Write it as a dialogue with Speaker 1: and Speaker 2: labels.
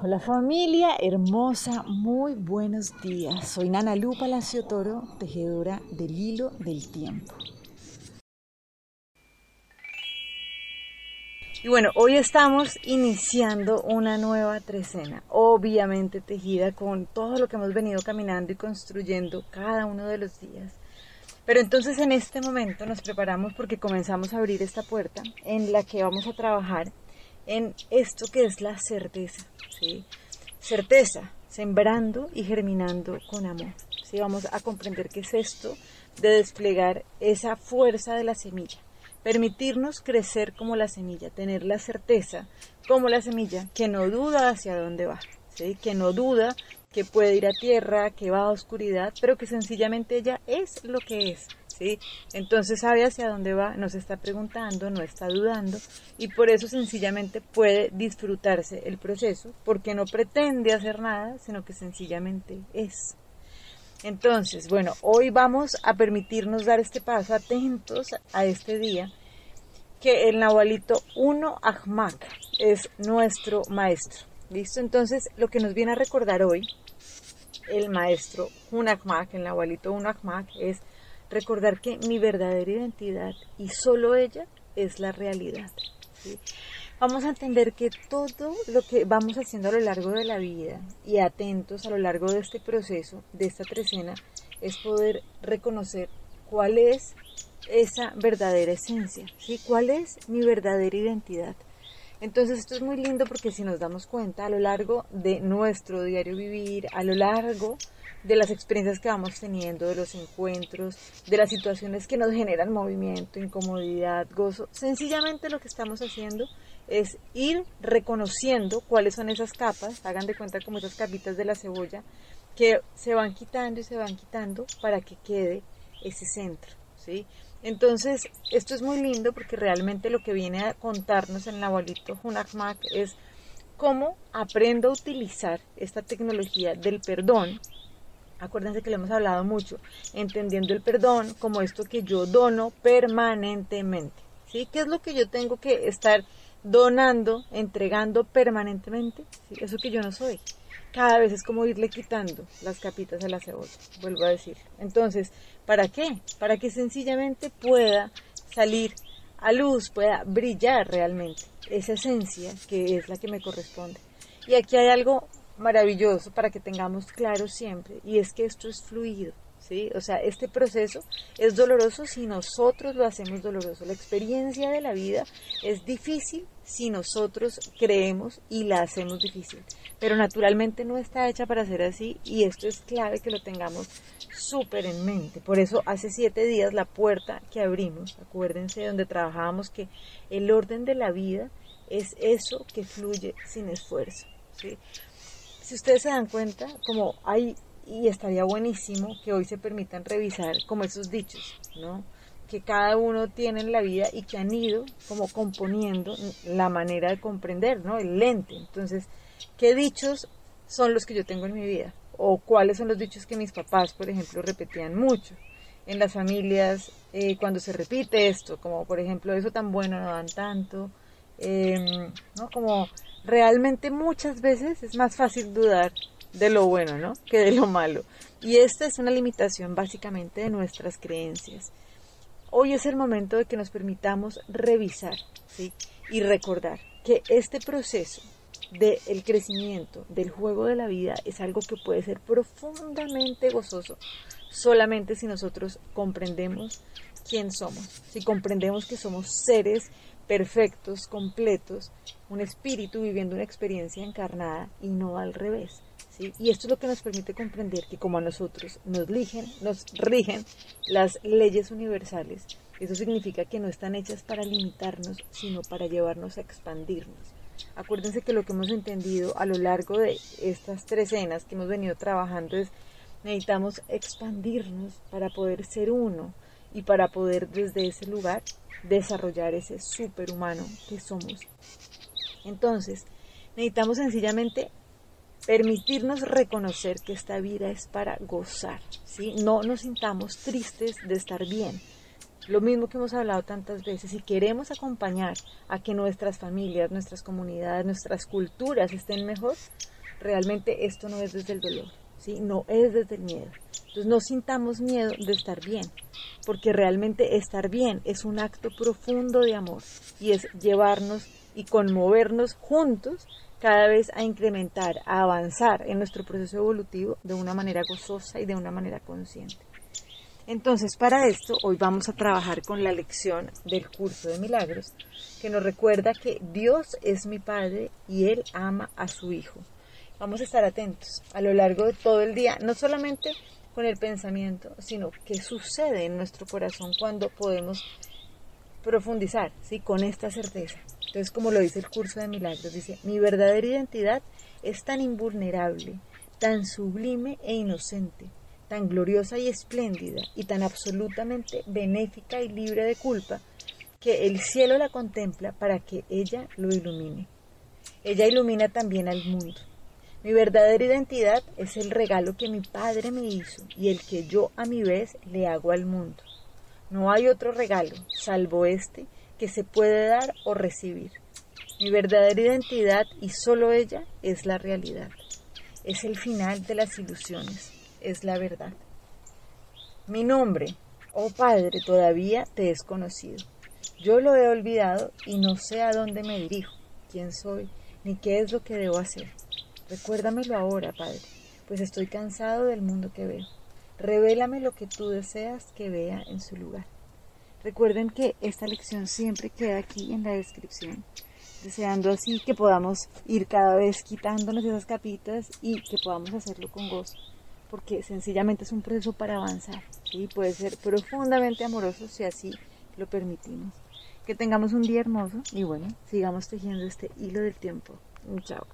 Speaker 1: Hola familia hermosa, muy buenos días. Soy Nana Lu Palacio Toro, tejedora del hilo del tiempo. Y bueno, hoy estamos iniciando una nueva trecena, obviamente tejida con todo lo que hemos venido caminando y construyendo cada uno de los días. Pero entonces en este momento nos preparamos porque comenzamos a abrir esta puerta en la que vamos a trabajar en esto que es la certeza, ¿sí? Certeza, sembrando y germinando con amor. ¿sí? Vamos a comprender qué es esto de desplegar esa fuerza de la semilla, permitirnos crecer como la semilla, tener la certeza como la semilla que no duda hacia dónde va, ¿sí? que no duda que puede ir a tierra, que va a oscuridad, pero que sencillamente ella es lo que es. Entonces sabe hacia dónde va, no se está preguntando, no está dudando y por eso sencillamente puede disfrutarse el proceso porque no pretende hacer nada, sino que sencillamente es. Entonces, bueno, hoy vamos a permitirnos dar este paso atentos a este día que el Nahualito 1 Ahmak es nuestro maestro. ¿Listo? Entonces, lo que nos viene a recordar hoy el maestro Hunakmak, el Nahualito Hunakmak, es recordar que mi verdadera identidad y solo ella es la realidad. Vamos a entender que todo lo que vamos haciendo a lo largo de la vida y atentos a lo largo de este proceso, de esta trecena, es poder reconocer cuál es esa verdadera esencia, ¿sí? cuál es mi verdadera identidad. Entonces esto es muy lindo porque si nos damos cuenta a lo largo de nuestro diario vivir, a lo largo de las experiencias que vamos teniendo, de los encuentros, de las situaciones que nos generan movimiento, incomodidad, gozo. Sencillamente lo que estamos haciendo es ir reconociendo cuáles son esas capas, hagan de cuenta como esas capitas de la cebolla, que se van quitando y se van quitando para que quede ese centro, ¿sí? Entonces, esto es muy lindo porque realmente lo que viene a contarnos el abuelito Hunakmak es cómo aprendo a utilizar esta tecnología del perdón Acuérdense que le hemos hablado mucho, entendiendo el perdón como esto que yo dono permanentemente. ¿Sí? ¿Qué es lo que yo tengo que estar donando, entregando permanentemente? Eso que yo no soy. Cada vez es como irle quitando las capitas a la cebolla, vuelvo a decir. Entonces, ¿para qué? Para que sencillamente pueda salir a luz, pueda brillar realmente esa esencia que es la que me corresponde. Y aquí hay algo maravilloso para que tengamos claro siempre, y es que esto es fluido, O sea, este proceso es doloroso si nosotros lo hacemos doloroso. La experiencia de la vida es difícil si nosotros creemos y la hacemos difícil, pero naturalmente no está hecha para ser así y esto es clave que lo tengamos súper en mente. Por eso hace siete días la puerta que abrimos, acuérdense donde trabajábamos que el orden de la vida es eso que fluye sin esfuerzo. si ustedes se dan cuenta, como hay, y estaría buenísimo que hoy se permitan revisar como esos dichos, ¿no? que cada uno tiene en la vida y que han ido como componiendo la manera de comprender, ¿no? El lente. Entonces, ¿qué dichos son los que yo tengo en mi vida? O cuáles son los dichos que mis papás, por ejemplo, repetían mucho en las familias eh, cuando se repite esto, como por ejemplo, eso tan bueno no dan tanto, em, ¿no? Como realmente muchas veces es más fácil dudar de lo bueno, ¿no? Que de lo malo. Y esta es una limitación básicamente de nuestras creencias. Hoy es el momento de que nos permitamos revisar ¿sí? y recordar que este proceso del crecimiento, del juego de la vida, es algo que puede ser profundamente gozoso solamente si nosotros comprendemos quién somos, si comprendemos que somos seres perfectos, completos, un espíritu viviendo una experiencia encarnada y no al revés. Y esto es lo que nos permite comprender que como a nosotros nos, rigen, nos rigen las leyes universales, eso significa que no están hechas para limitarnos, sino para llevarnos a expandirnos. Acuérdense que lo que hemos entendido a lo largo de estas tres escenas que hemos venido trabajando es necesitamos expandirnos para poder ser uno y para poder desde ese lugar desarrollar ese superhumano que somos. Entonces, necesitamos sencillamente permitirnos reconocer que esta vida es para gozar, ¿sí? No nos sintamos tristes de estar bien. Lo mismo que hemos hablado tantas veces, si queremos acompañar a que nuestras familias, nuestras comunidades, nuestras culturas estén mejor, realmente esto no es desde el dolor, no es desde el miedo. Entonces no sintamos miedo de estar bien, porque realmente estar bien es un acto profundo de amor y es llevarnos y conmovernos juntos cada vez a incrementar, a avanzar en nuestro proceso evolutivo de una manera gozosa y de una manera consciente. Entonces, para esto, hoy vamos a trabajar con la lección del curso de milagros, que nos recuerda que Dios es mi Padre y Él ama a su Hijo. Vamos a estar atentos a lo largo de todo el día, no solamente con el pensamiento, sino qué sucede en nuestro corazón cuando podemos profundizar, ¿sí? Con esta certeza. Entonces, como lo dice el curso de milagros, dice, mi verdadera identidad es tan invulnerable, tan sublime e inocente, tan gloriosa y espléndida y tan absolutamente benéfica y libre de culpa que el cielo la contempla para que ella lo ilumine. Ella ilumina también al mundo. Mi verdadera identidad es el regalo que mi padre me hizo y el que yo a mi vez le hago al mundo. No hay otro regalo, salvo este, que se puede dar o recibir. Mi verdadera identidad y solo ella es la realidad. Es el final de las ilusiones es la verdad. Mi nombre, oh Padre, todavía te es conocido. Yo lo he olvidado y no sé a dónde me dirijo, quién soy, ni qué es lo que debo hacer. Recuérdamelo ahora, Padre, pues estoy cansado del mundo que veo. Revélame lo que tú deseas que vea en su lugar. Recuerden que esta lección siempre queda aquí en la descripción, deseando así que podamos ir cada vez quitándonos esas capitas y que podamos hacerlo con gozo porque sencillamente es un proceso para avanzar y puede ser profundamente amoroso si así lo permitimos. Que tengamos un día hermoso y bueno, sigamos tejiendo este hilo del tiempo. Chao.